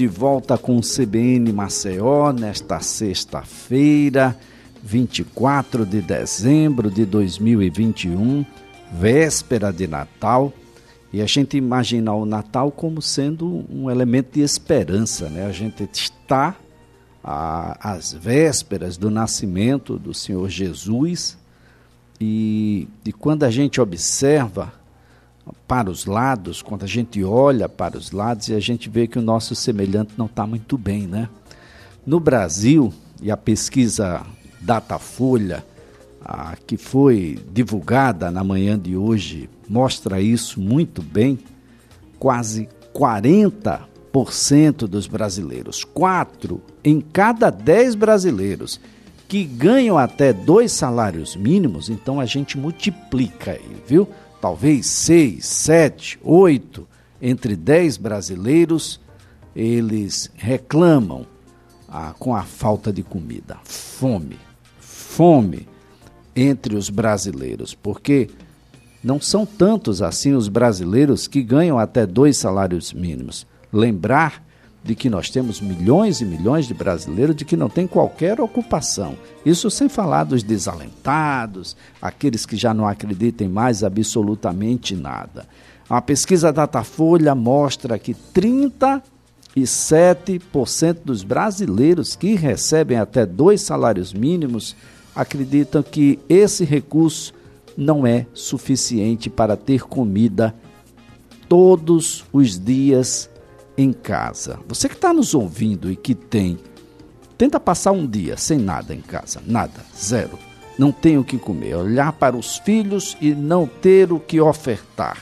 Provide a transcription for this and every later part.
de volta com o CBN Maceió nesta sexta-feira, 24 de dezembro de 2021, véspera de Natal. E a gente imagina o Natal como sendo um elemento de esperança, né? A gente está às vésperas do nascimento do Senhor Jesus e, e quando a gente observa para os lados, quando a gente olha para os lados e a gente vê que o nosso semelhante não está muito bem, né? No Brasil, e a pesquisa Datafolha, a, que foi divulgada na manhã de hoje, mostra isso muito bem, quase 40% dos brasileiros, 4 em cada 10 brasileiros que ganham até dois salários mínimos, então a gente multiplica aí, viu? Talvez seis, sete, oito entre dez brasileiros, eles reclamam ah, com a falta de comida, fome, fome entre os brasileiros, porque não são tantos assim os brasileiros que ganham até dois salários mínimos. Lembrar de que nós temos milhões e milhões de brasileiros de que não tem qualquer ocupação. Isso sem falar dos desalentados, aqueles que já não acreditam em mais absolutamente nada. A pesquisa Datafolha mostra que 37% dos brasileiros que recebem até dois salários mínimos acreditam que esse recurso não é suficiente para ter comida todos os dias em casa. Você que está nos ouvindo e que tem, tenta passar um dia sem nada em casa, nada, zero. Não tem o que comer, olhar para os filhos e não ter o que ofertar.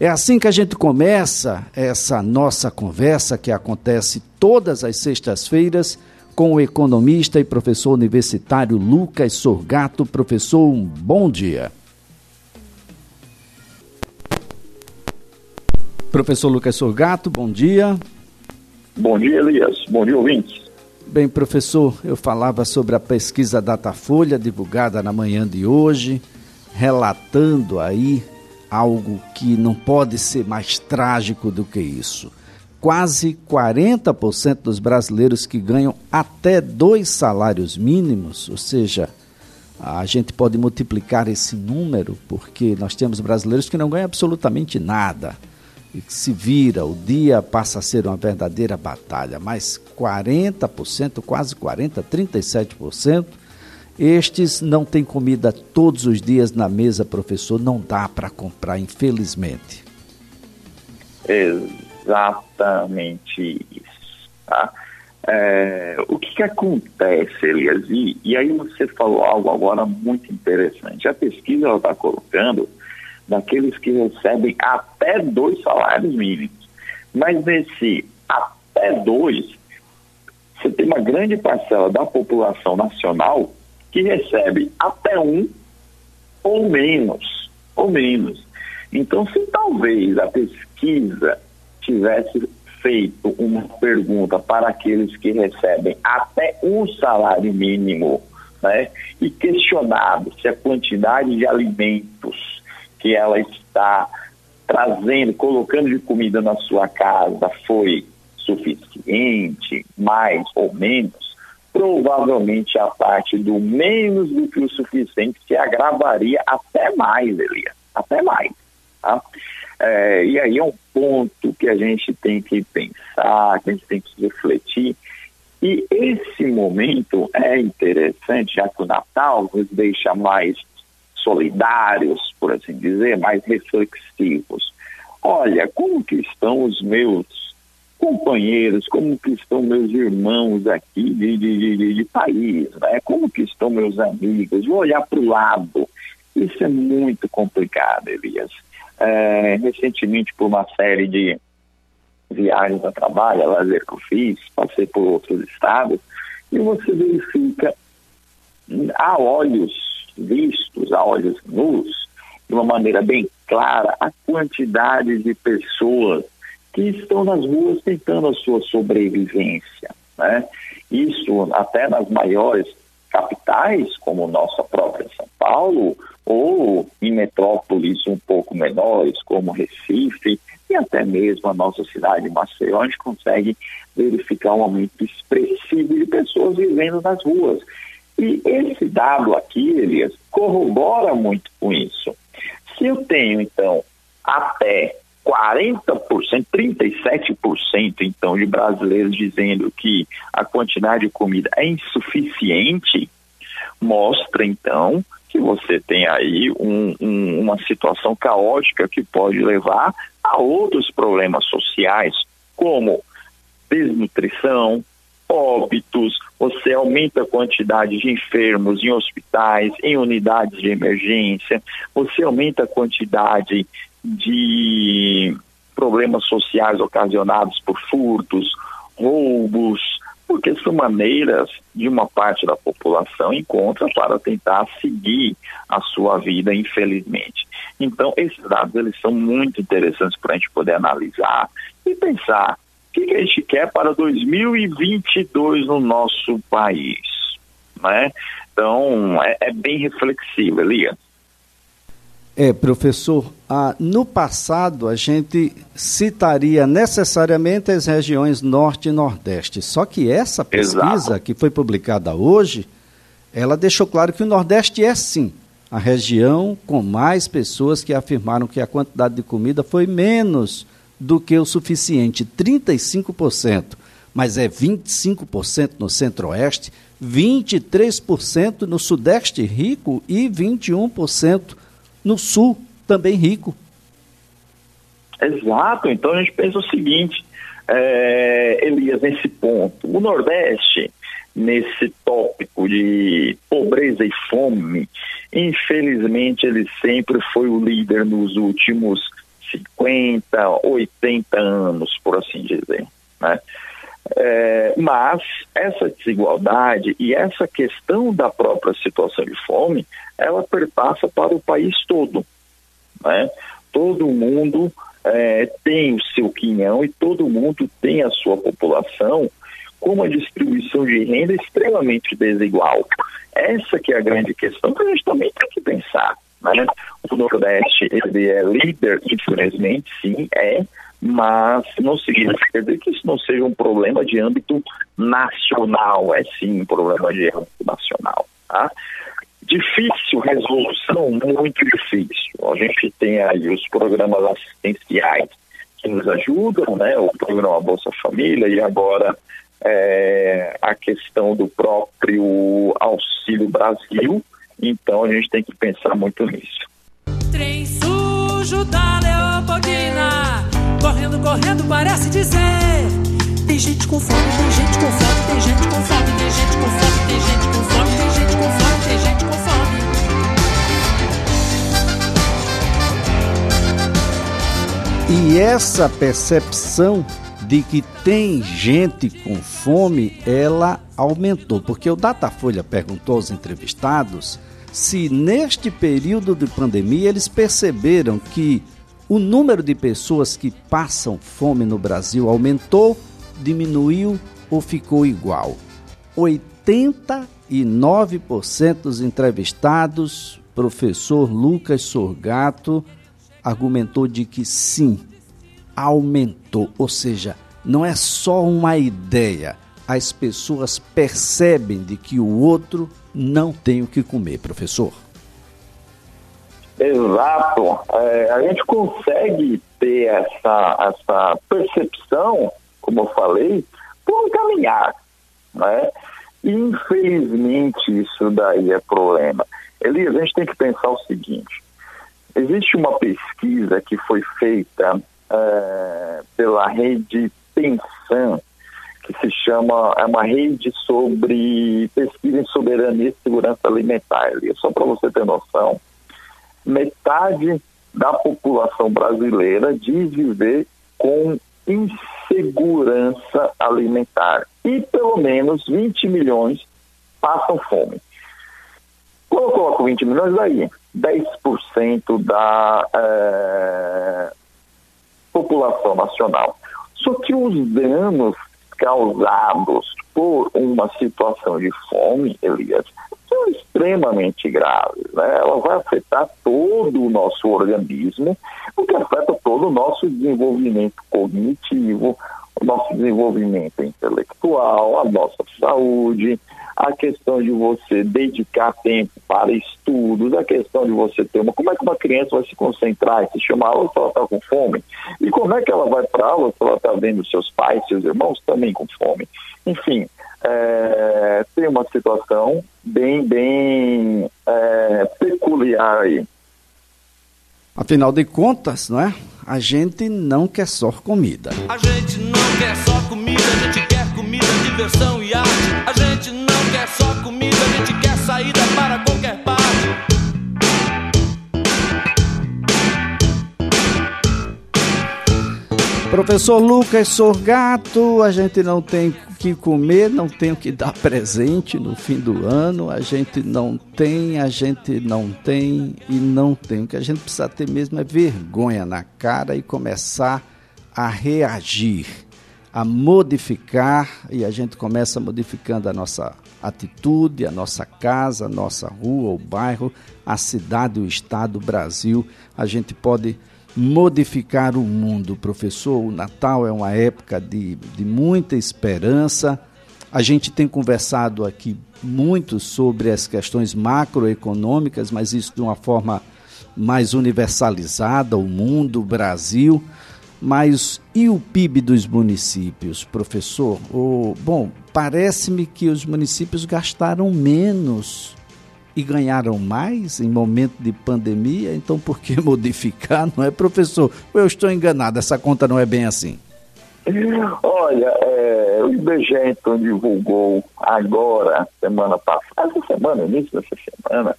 É assim que a gente começa essa nossa conversa que acontece todas as sextas-feiras com o economista e professor universitário Lucas Sorgato. Professor, um bom dia. Professor Lucas Sorgato, bom dia. Bom dia, Elias. Bom dia, ouvintes. Bem, professor, eu falava sobre a pesquisa Datafolha divulgada na manhã de hoje, relatando aí algo que não pode ser mais trágico do que isso. Quase 40% dos brasileiros que ganham até dois salários mínimos, ou seja, a gente pode multiplicar esse número, porque nós temos brasileiros que não ganham absolutamente nada que se vira, o dia passa a ser uma verdadeira batalha, mas 40%, quase 40%, 37%, estes não têm comida todos os dias na mesa, professor, não dá para comprar, infelizmente. Exatamente isso. Tá? É, o que, que acontece, Elias? E, e, aí você falou algo agora muito interessante. A pesquisa está colocando daqueles que recebem até dois salários mínimos. Mas nesse até dois, você tem uma grande parcela da população nacional que recebe até um ou menos, ou menos. Então, se talvez a pesquisa tivesse feito uma pergunta para aqueles que recebem até um salário mínimo, né, e questionado se a quantidade de alimentos que ela está trazendo, colocando de comida na sua casa foi suficiente, mais ou menos, provavelmente a parte do menos do que o suficiente se agravaria até mais, Elias, até mais. Tá? É, e aí é um ponto que a gente tem que pensar, que a gente tem que refletir. E esse momento é interessante, já que o Natal nos deixa mais solidários, por assim dizer, mais reflexivos. Olha, como que estão os meus companheiros, como que estão meus irmãos aqui de, de, de, de país, né? como que estão meus amigos, vou olhar para o lado. Isso é muito complicado, Elias. É, recentemente, por uma série de viagens a trabalho, a lazer que eu fiz, passei por outros estados, e você verifica a olhos vistos a olhos nus, de uma maneira bem clara, a quantidade de pessoas que estão nas ruas tentando a sua sobrevivência. Né? Isso até nas maiores capitais, como nossa própria São Paulo, ou em metrópoles um pouco menores, como Recife, e até mesmo a nossa cidade de Maceió, a gente consegue verificar um aumento expressivo de pessoas vivendo nas ruas. E esse dado aqui, Elias, corrobora muito com isso. Se eu tenho, então, até 40%, 37% então de brasileiros dizendo que a quantidade de comida é insuficiente, mostra então que você tem aí um, um, uma situação caótica que pode levar a outros problemas sociais, como desnutrição, óbitos, você aumenta a quantidade de enfermos em hospitais, em unidades de emergência, você aumenta a quantidade de problemas sociais ocasionados por furtos, roubos, porque são maneiras de uma parte da população encontra para tentar seguir a sua vida, infelizmente. Então, esses dados eles são muito interessantes para a gente poder analisar e pensar que, que a gente quer para 2022 no nosso país. Né? Então, é, é bem reflexivo, Elias. É, professor, ah, no passado a gente citaria necessariamente as regiões norte e nordeste, só que essa pesquisa Exato. que foi publicada hoje, ela deixou claro que o nordeste é sim a região com mais pessoas que afirmaram que a quantidade de comida foi menos do que o suficiente, 35%, mas é 25% no centro-oeste, 23% no sudeste rico e 21% no sul, também rico. Exato, então a gente pensa o seguinte, é, Elias, nesse ponto, o Nordeste, nesse tópico de pobreza e fome, infelizmente ele sempre foi o líder nos últimos 50, 80 anos, por assim dizer. Né? É, mas essa desigualdade e essa questão da própria situação de fome, ela perpassa para o país todo. Né? Todo mundo é, tem o seu quinhão e todo mundo tem a sua população com uma distribuição de renda extremamente desigual. Essa que é a grande questão que a gente também tem que pensar. Né? O Nordeste ele é líder, infelizmente, sim, é, mas não significa que isso não seja um problema de âmbito nacional, é sim um problema de âmbito nacional. Tá? Difícil resolução, muito difícil. A gente tem aí os programas assistenciais que nos ajudam, né? o programa Bolsa Família e agora é, a questão do próprio Auxílio Brasil. Então a gente tem que pensar muito nisso. Trem sujo da Leopoldina Correndo, correndo, parece dizer. Tem gente com fome, tem gente com fome, tem gente com fome, tem gente com fome, tem gente com fome, tem gente com fome, tem gente com fome. E essa percepção de que tem gente com fome, ela aumentou, porque o Datafolha perguntou aos entrevistados se neste período de pandemia eles perceberam que o número de pessoas que passam fome no Brasil aumentou, diminuiu ou ficou igual? 89% dos entrevistados, professor Lucas Sorgato, argumentou de que sim, aumentou. Ou seja, não é só uma ideia. As pessoas percebem de que o outro não tem o que comer, professor. Exato. É, a gente consegue ter essa, essa percepção, como eu falei, por caminhar. Né? Infelizmente, isso daí é problema. Elias, a gente tem que pensar o seguinte: existe uma pesquisa que foi feita é, pela rede Pensan, que se chama, é uma rede sobre pesquisa em soberania e segurança alimentar. Elias, só para você ter noção metade da população brasileira diz viver com insegurança alimentar e pelo menos 20 milhões passam fome. Quando eu coloco 20 milhões, aí 10% da é, população nacional. Só que os danos causados por uma situação de fome, Elias, são extremamente graves. Né? Ela vai afetar todo o nosso organismo, o que afeta todo o nosso desenvolvimento cognitivo, o nosso desenvolvimento intelectual, a nossa saúde, a questão de você dedicar tempo para estudos, a questão de você ter uma. Como é que uma criança vai se concentrar e se chamar aula se ela está com fome? E como é que ela vai para aula se ela está vendo seus pais, seus irmãos também com fome? Enfim, é, tem uma situação bem, bem é, peculiar aí. Afinal de contas, não é? A gente não quer só comida. A gente não quer só comida, a gente quer comida, diversão e arte. A gente não quer só a gente quer saída para qualquer parte. Professor Lucas Sorgato, a gente não tem que comer, não tem o que dar presente no fim do ano, a gente não tem, a gente não tem e não tem. O que a gente precisa ter mesmo é vergonha na cara e começar a reagir, a modificar, e a gente começa modificando a nossa atitude, a nossa casa, a nossa rua, o bairro, a cidade, o estado, o Brasil. A gente pode modificar o mundo, professor. O Natal é uma época de, de muita esperança. A gente tem conversado aqui muito sobre as questões macroeconômicas, mas isso de uma forma mais universalizada, o mundo, o Brasil. Mas e o PIB dos municípios, professor? Oh, bom, parece-me que os municípios gastaram menos e ganharam mais em momento de pandemia, então por que modificar, não é, professor? Eu estou enganado, essa conta não é bem assim. Olha, é, o IBGE então divulgou agora, semana passada, essa semana, início dessa semana,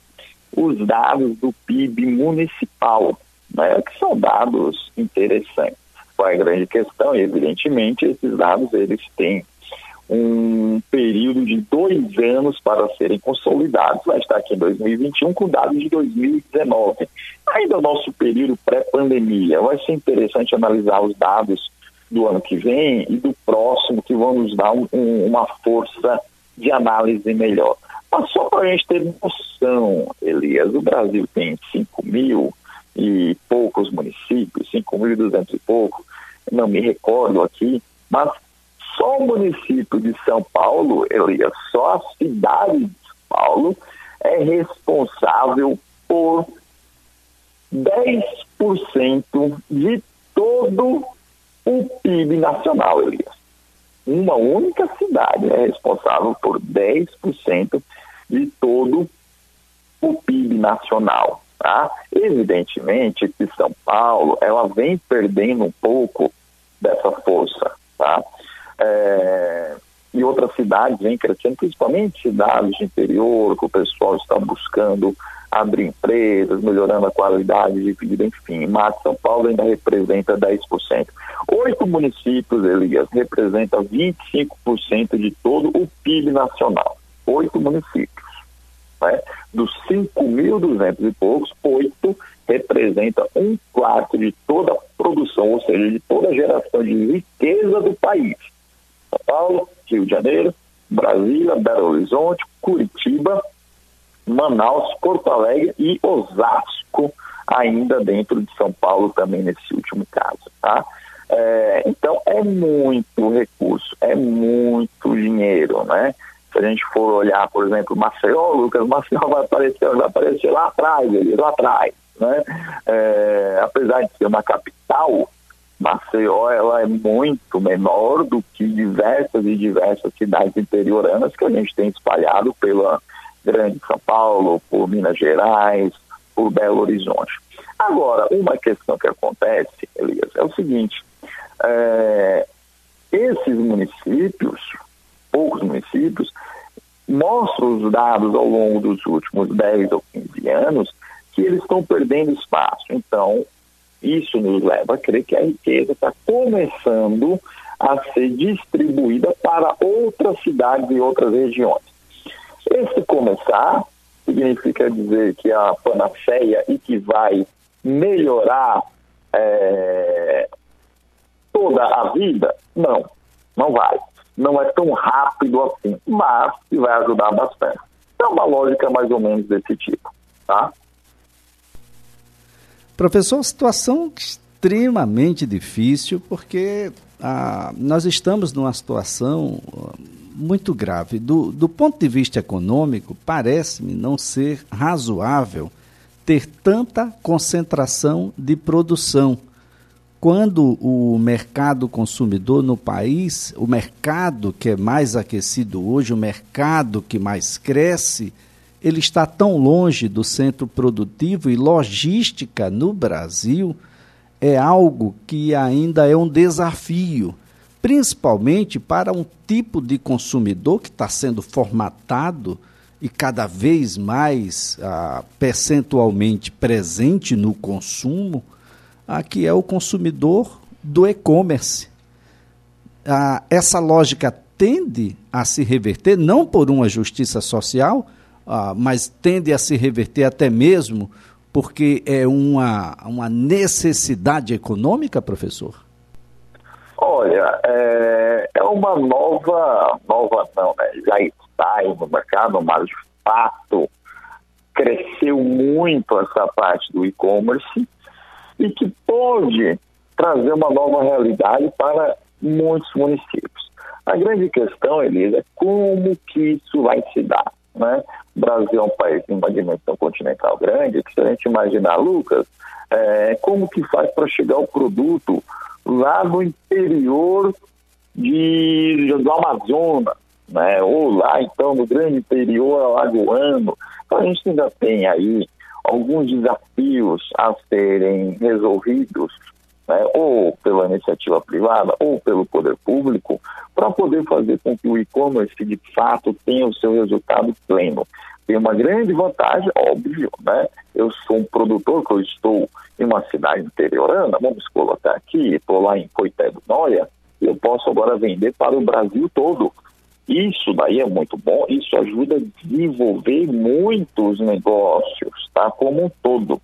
os dados do PIB municipal, né, que são dados interessantes. Qual é a grande questão? Evidentemente, esses dados eles têm um período de dois anos para serem consolidados. Vai estar aqui em 2021 com dados de 2019. Ainda o nosso período pré-pandemia. Vai ser interessante analisar os dados do ano que vem e do próximo, que vão nos dar um, um, uma força de análise melhor. Mas só para a gente ter noção, Elias, o Brasil tem 5 mil e poucos municípios, 5.200 e pouco, não me recordo aqui, mas só o município de São Paulo, Elias, só a cidade de São Paulo é responsável por 10% de todo o PIB nacional, Elias. Uma única cidade é responsável por 10% de todo o PIB nacional. Tá? Evidentemente que São Paulo ela vem perdendo um pouco dessa força. Tá? É, e outras cidades vêm crescendo, principalmente cidades de interior, que o pessoal está buscando abrir empresas, melhorando a qualidade de vida, enfim. Mas São Paulo ainda representa 10%. Oito municípios, Elias, representam 25% de todo o PIB nacional. Oito municípios. Né? Dos 5.200 e poucos, oito representa um quarto de toda a produção, ou seja, de toda a geração de riqueza do país. São Paulo, Rio de Janeiro, Brasília, Belo Horizonte, Curitiba, Manaus, Porto Alegre e Osasco, ainda dentro de São Paulo também nesse último caso, tá? É, então é muito recurso, é muito dinheiro, né? Se a gente for olhar, por exemplo, Maceió, Lucas, Maceió vai aparecer, vai aparecer lá atrás, ele, lá atrás, né? É, apesar de ser uma capital, Maceió ela é muito menor do que diversas e diversas cidades interioranas que a gente tem espalhado pela Grande São Paulo, por Minas Gerais, por Belo Horizonte. Agora, uma questão que acontece, Elias, é o seguinte: é, esses municípios, poucos municípios, mostram os dados ao longo dos últimos 10 ou 15 anos que eles estão perdendo espaço. Então, isso nos leva a crer que a riqueza está começando a ser distribuída para outras cidades e outras regiões. Esse começar significa dizer que a panaceia e que vai melhorar é, toda a vida? Não, não vai. Não é tão rápido assim, mas que vai ajudar bastante. É uma lógica mais ou menos desse tipo, tá? Professor, situação extremamente difícil porque ah, nós estamos numa situação ah, muito grave. Do, do ponto de vista econômico, parece-me não ser razoável ter tanta concentração de produção. Quando o mercado consumidor no país, o mercado que é mais aquecido hoje, o mercado que mais cresce, ele está tão longe do centro produtivo e logística no Brasil é algo que ainda é um desafio, principalmente para um tipo de consumidor que está sendo formatado e cada vez mais ah, percentualmente presente no consumo, ah, que é o consumidor do e-commerce. Ah, essa lógica tende a se reverter, não por uma justiça social, ah, mas tende a se reverter até mesmo porque é uma, uma necessidade econômica, professor? Olha, é, é uma nova, nova não, né? já está no mercado, mas de fato cresceu muito essa parte do e-commerce e que pode trazer uma nova realidade para muitos municípios. A grande questão, Elisa, é como que isso vai se dar. Né? O Brasil é um país em uma dimensão continental grande, que se a gente imaginar, Lucas, é, como que faz para chegar o produto lá no interior de, do Amazonas, né? ou lá então no grande interior alagoano. Então a gente ainda tem aí alguns desafios a serem resolvidos né, ou pela iniciativa privada ou pelo poder público, para poder fazer com que o e-commerce de fato tenha o seu resultado pleno. Tem uma grande vantagem, óbvio, né? Eu sou um produtor que eu estou em uma cidade interiorana, vamos colocar aqui, estou lá em Coité do Noia, eu posso agora vender para o Brasil todo. Isso daí é muito bom, isso ajuda a desenvolver muitos negócios, tá? Como um todo.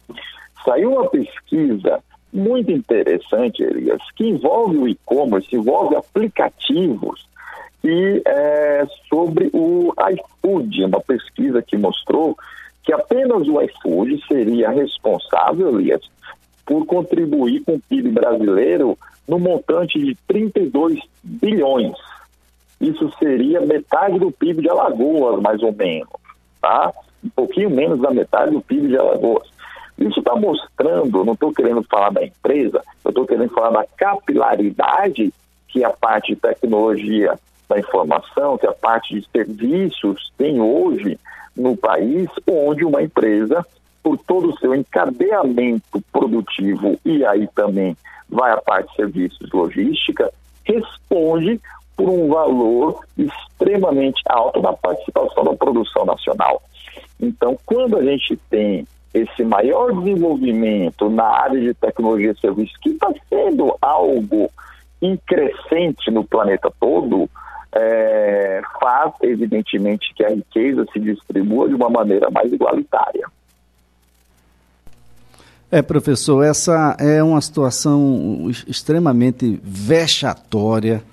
Saiu uma pesquisa muito interessante, Elias, que envolve o e-commerce, envolve aplicativos e é, sobre o iFood, uma pesquisa que mostrou que apenas o iFood seria responsável, Elias, por contribuir com o PIB brasileiro no montante de 32 bilhões. Isso seria metade do PIB de Alagoas, mais ou menos, tá? Um pouquinho menos da metade do PIB de Alagoas. Isso está mostrando, não estou querendo falar da empresa, eu estou querendo falar da capilaridade que a parte de tecnologia da informação, que a parte de serviços tem hoje no país, onde uma empresa, por todo o seu encadeamento produtivo e aí também vai a parte de serviços logística, responde por um valor extremamente alto na participação da produção nacional. Então, quando a gente tem esse maior desenvolvimento na área de tecnologia e serviços, que está sendo algo increscente no planeta todo, é, faz, evidentemente, que a riqueza se distribua de uma maneira mais igualitária. É, professor, essa é uma situação extremamente vexatória.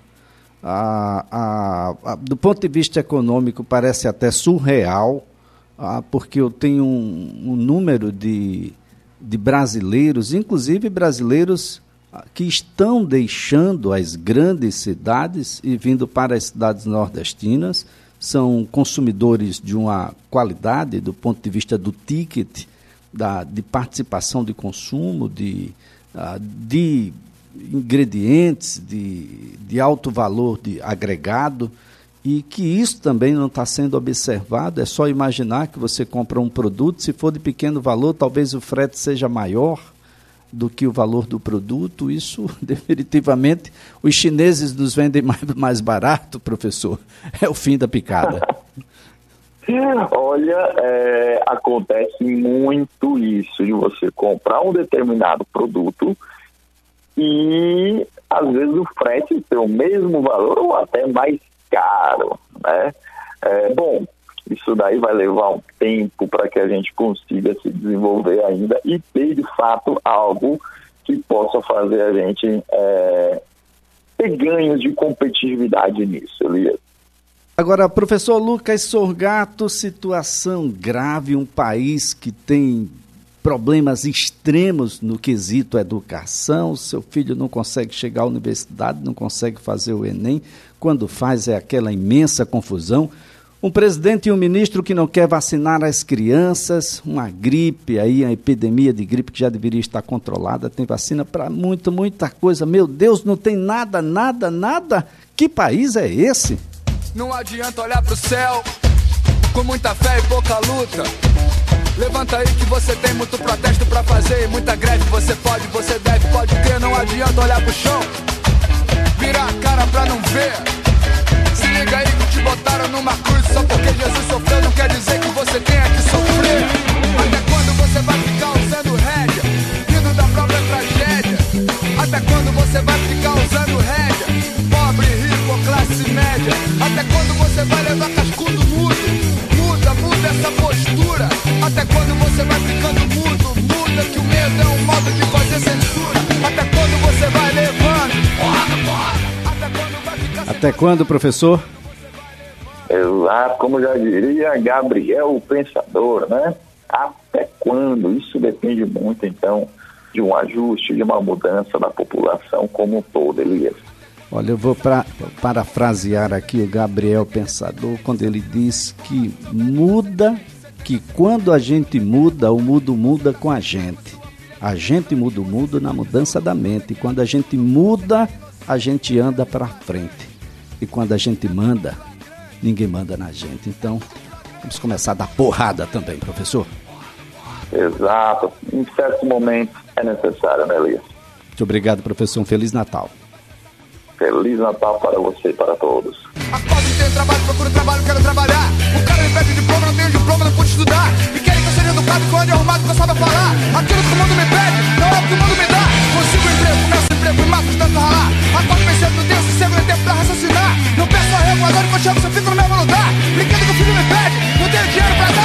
A, a, do ponto de vista econômico, parece até surreal ah, porque eu tenho um, um número de, de brasileiros, inclusive brasileiros ah, que estão deixando as grandes cidades e vindo para as cidades nordestinas, são consumidores de uma qualidade do ponto de vista do ticket, da, de participação de consumo, de, uh, de ingredientes de, de alto valor de agregado e que isso também não está sendo observado. É só imaginar que você compra um produto, se for de pequeno valor, talvez o frete seja maior do que o valor do produto. Isso, definitivamente, os chineses nos vendem mais, mais barato, professor. É o fim da picada. Olha, é, acontece muito isso de você comprar um determinado produto e às vezes o frete tem o mesmo valor ou até mais caro, né? É, bom, isso daí vai levar um tempo para que a gente consiga se desenvolver ainda e ter de fato algo que possa fazer a gente é, ter ganhos de competitividade nisso, Elias. Agora, professor Lucas Sorgato, situação grave, um país que tem problemas extremos no quesito educação, seu filho não consegue chegar à universidade, não consegue fazer o Enem, quando faz é aquela imensa confusão. Um presidente e um ministro que não quer vacinar as crianças, uma gripe aí, a epidemia de gripe que já deveria estar controlada, tem vacina para muita, muita coisa. Meu Deus, não tem nada, nada, nada. Que país é esse? Não adianta olhar pro céu com muita fé e pouca luta. Levanta aí que você tem muito protesto pra fazer e muita greve. Você pode, você deve, pode ter. Não adianta olhar pro chão, virar a cara pra não ver. Se liga aí que te botaram numa cruz só porque Jesus sofreu. Não quer dizer que você tenha que sofrer. Até quando você vai ficar usando rédea, rindo da própria tragédia? Até quando você vai ficar usando rédea, pobre, rico classe média? Até quando você vai levar cascudo mudo? Muda, muda essa postura. Até quando, professor? Exato, como já diria Gabriel o Pensador, né? Até quando? Isso depende muito, então, de um ajuste, de uma mudança da população como um todo, Elias. Olha, eu vou pra, parafrasear aqui o Gabriel Pensador quando ele diz que muda, que quando a gente muda, o mundo muda com a gente. A gente muda o mundo na mudança da mente. Quando a gente muda, a gente anda para frente. E quando a gente manda, ninguém manda na gente. Então, vamos começar a dar porrada também, professor. Exato. Em certos momentos é necessário, né, Elias? Muito obrigado, professor. Um Feliz Natal. Feliz Natal para você e para todos. Acordo e tenho trabalho, procuro trabalho, quero trabalhar. O cara me pede diploma, não tenho diploma, não pude estudar. E querem que eu seja educado, que eu ande arrumado, que eu saiba falar. Aquilo que o mundo me pede, não é o que o mundo me dá. Consigo emprego, começo emprego e mato tanto ralar. Acordo pensando Deus, se nem tempo pra raciocinar. Não peço a regulador e quando chego só fico no mesmo lugar. Brincando que o filho me pede, não tenho dinheiro pra dar.